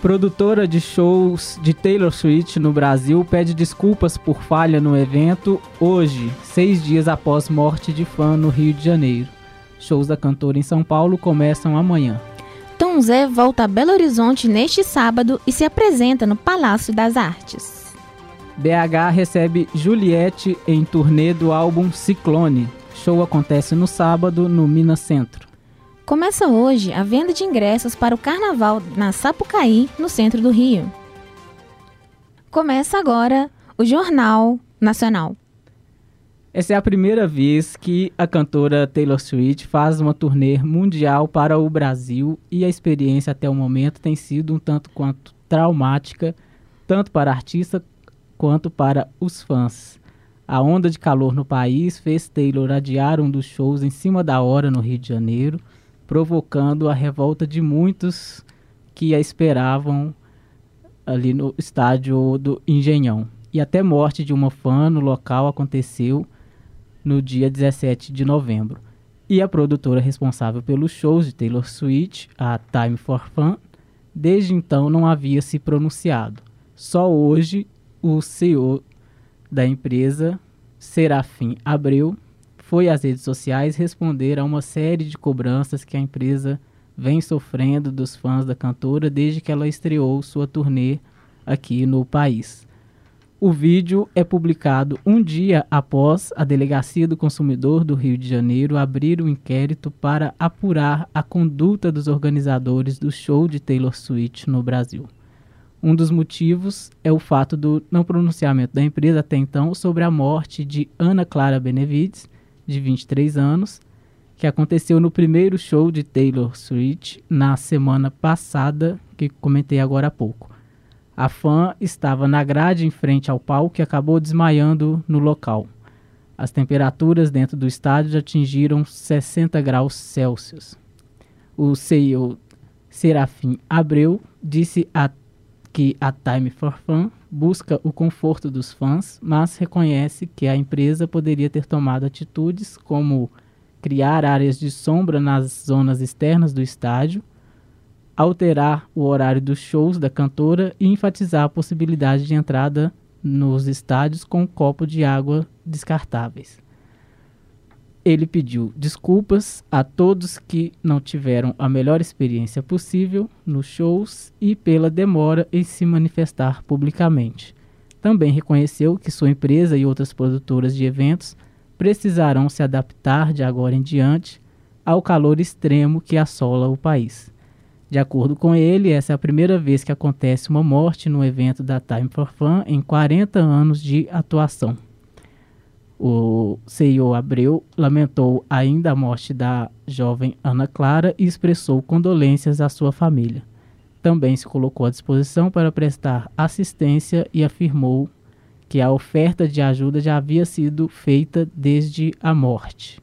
Produtora de shows de Taylor Swift no Brasil pede desculpas por falha no evento hoje, seis dias após morte de fã no Rio de Janeiro. Shows da cantora em São Paulo começam amanhã. Tom Zé volta a Belo Horizonte neste sábado e se apresenta no Palácio das Artes. BH recebe Juliette em turnê do álbum Ciclone. Show acontece no sábado no Minas Centro. Começa hoje a venda de ingressos para o Carnaval na Sapucaí, no centro do Rio. Começa agora o Jornal Nacional. Essa é a primeira vez que a cantora Taylor Swift faz uma turnê mundial para o Brasil e a experiência até o momento tem sido um tanto quanto traumática, tanto para a artista quanto para os fãs. A onda de calor no país fez Taylor adiar um dos shows em cima da hora no Rio de Janeiro provocando a revolta de muitos que a esperavam ali no estádio do Engenhão. E até morte de uma fã no local aconteceu no dia 17 de novembro. E a produtora responsável pelos shows de Taylor Swift, a Time for Fun, desde então não havia se pronunciado. Só hoje o CEO da empresa, Serafim Abreu, foi às redes sociais responder a uma série de cobranças que a empresa vem sofrendo dos fãs da cantora desde que ela estreou sua turnê aqui no país. O vídeo é publicado um dia após a Delegacia do Consumidor do Rio de Janeiro abrir um inquérito para apurar a conduta dos organizadores do show de Taylor Swift no Brasil. Um dos motivos é o fato do não pronunciamento da empresa até então sobre a morte de Ana Clara Benevides, de 23 anos, que aconteceu no primeiro show de Taylor Swift na semana passada, que comentei agora há pouco. A fã estava na grade em frente ao palco e acabou desmaiando no local. As temperaturas dentro do estádio atingiram 60 graus Celsius. O CEO Serafim Abreu disse a, que a Time for Fun busca o conforto dos fãs, mas reconhece que a empresa poderia ter tomado atitudes como criar áreas de sombra nas zonas externas do estádio, alterar o horário dos shows da cantora e enfatizar a possibilidade de entrada nos estádios com um copo de água descartáveis. Ele pediu desculpas a todos que não tiveram a melhor experiência possível nos shows e pela demora em se manifestar publicamente. Também reconheceu que sua empresa e outras produtoras de eventos precisarão se adaptar de agora em diante ao calor extremo que assola o país. De acordo com ele, essa é a primeira vez que acontece uma morte no evento da Time for Fun em 40 anos de atuação. O CEO Abreu lamentou ainda a morte da jovem Ana Clara e expressou condolências à sua família. Também se colocou à disposição para prestar assistência e afirmou que a oferta de ajuda já havia sido feita desde a morte.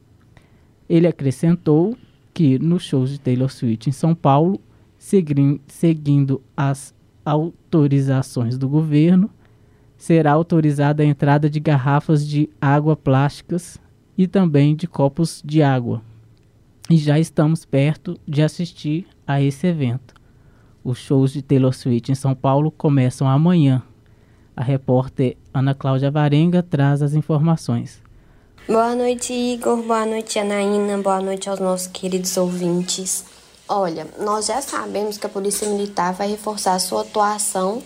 Ele acrescentou que nos shows de Taylor Swift em São Paulo, seguindo as autorizações do governo, será autorizada a entrada de garrafas de água plásticas e também de copos de água. E já estamos perto de assistir a esse evento. Os shows de Taylor Swift em São Paulo começam amanhã. A repórter Ana Cláudia Varenga traz as informações. Boa noite, Igor. Boa noite, Anaína. Boa noite aos nossos queridos ouvintes. Olha, nós já sabemos que a Polícia Militar vai reforçar sua atuação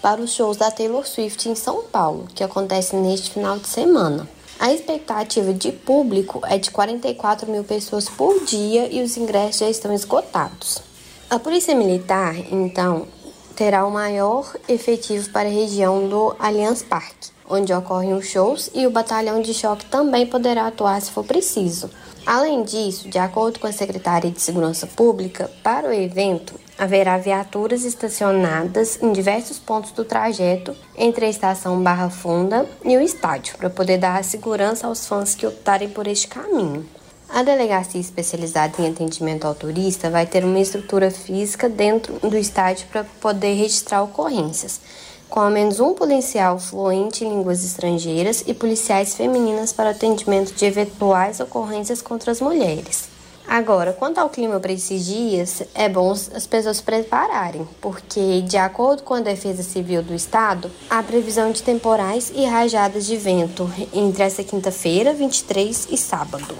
para os shows da Taylor Swift em São Paulo, que acontece neste final de semana. A expectativa de público é de 44 mil pessoas por dia e os ingressos já estão esgotados. A Polícia Militar, então, terá o maior efetivo para a região do Allianz Parque, onde ocorrem os shows, e o batalhão de choque também poderá atuar se for preciso. Além disso, de acordo com a Secretaria de Segurança Pública, para o evento haverá viaturas estacionadas em diversos pontos do trajeto entre a estação Barra Funda e o estádio, para poder dar segurança aos fãs que optarem por este caminho. A delegacia especializada em atendimento ao turista vai ter uma estrutura física dentro do estádio para poder registrar ocorrências com ao menos um policial fluente em línguas estrangeiras e policiais femininas para atendimento de eventuais ocorrências contra as mulheres. Agora, quanto ao clima para esses dias, é bom as pessoas se prepararem, porque, de acordo com a Defesa Civil do Estado, há previsão de temporais e rajadas de vento entre essa quinta-feira, 23 e sábado.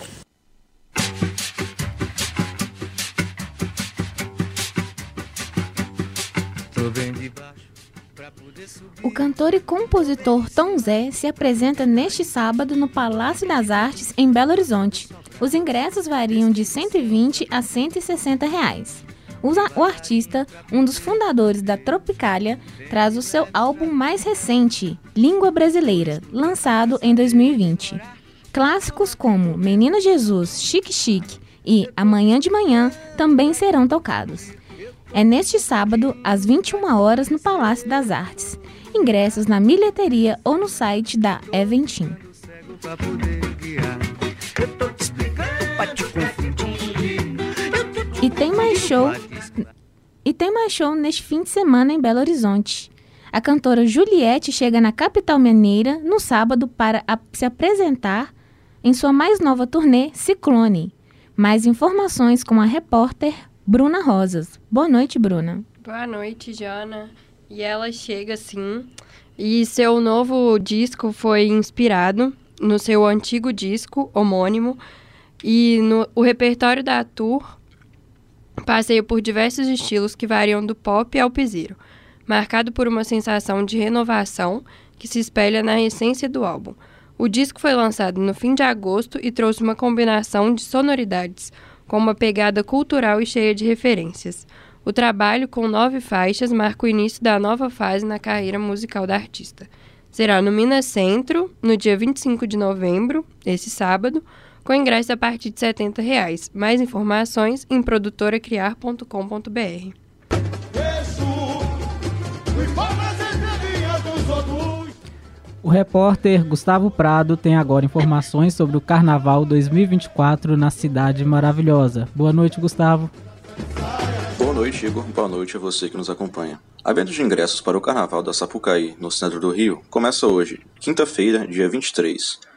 O cantor e compositor Tom Zé se apresenta neste sábado no Palácio das Artes, em Belo Horizonte. Os ingressos variam de 120 a 160 reais. O artista, um dos fundadores da Tropicália, traz o seu álbum mais recente, Língua Brasileira, lançado em 2020. Clássicos como Menino Jesus, Chique Chique e Amanhã de Manhã também serão tocados. É neste sábado, às 21 horas, no Palácio das Artes. Ingressos na bilheteria ou no site da Eventim. E tem mais show. E tem mais show neste fim de semana em Belo Horizonte. A cantora Juliette chega na capital mineira no sábado para se apresentar em sua mais nova turnê Ciclone. Mais informações com a repórter Bruna Rosas. Boa noite, Bruna. Boa noite, Jana. E ela chega sim. E seu novo disco foi inspirado no seu antigo disco homônimo. E no, o repertório da tour passeia por diversos estilos que variam do pop ao piseiro, marcado por uma sensação de renovação que se espelha na essência do álbum. O disco foi lançado no fim de agosto e trouxe uma combinação de sonoridades com uma pegada cultural e cheia de referências. O trabalho, com nove faixas, marca o início da nova fase na carreira musical da artista. Será no Minas Centro, no dia 25 de novembro, esse sábado, com ingresso a partir de 70 reais. Mais informações em produtoracriar.com.br. O repórter Gustavo Prado tem agora informações sobre o Carnaval 2024 na Cidade Maravilhosa. Boa noite, Gustavo. Boa noite, Igor. Boa noite a você que nos acompanha. A venda de ingressos para o Carnaval da Sapucaí, no centro do Rio, começa hoje, quinta-feira, dia 23.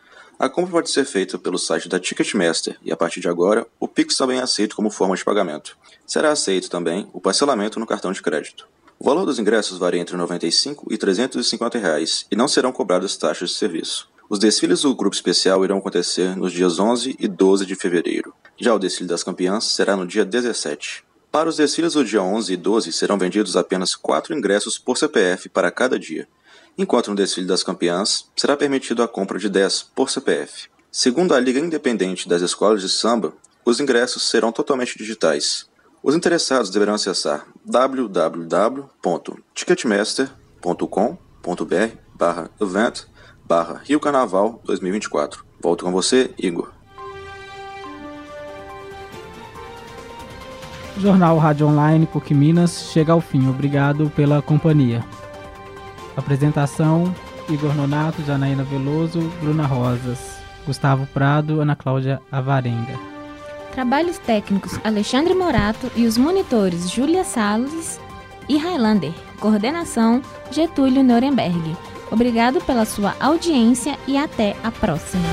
A compra pode ser feita pelo site da Ticketmaster e, a partir de agora, o Pix também é aceito como forma de pagamento. Será aceito também o parcelamento no cartão de crédito. O valor dos ingressos varia entre R$ 95 e 350 reais, e não serão cobradas taxas de serviço. Os desfiles do grupo especial irão acontecer nos dias 11 e 12 de fevereiro. Já o desfile das campeãs será no dia 17. Para os desfiles do dia 11 e 12 serão vendidos apenas 4 ingressos por CPF para cada dia, enquanto no desfile das campeãs será permitido a compra de 10 por CPF. Segundo a Liga Independente das Escolas de Samba, os ingressos serão totalmente digitais. Os interessados deverão acessar www.ticketmaster.com.br barra event barra Rio Carnaval 2024. Volto com você, Igor. Jornal Rádio Online PUC Minas chega ao fim. Obrigado pela companhia. Apresentação: Igor Nonato, Janaína Veloso, Bruna Rosas, Gustavo Prado, Ana Cláudia Avarenga. Trabalhos técnicos Alexandre Morato e os monitores Júlia Salles e Highlander. Coordenação Getúlio Nuremberg. Obrigado pela sua audiência e até a próxima.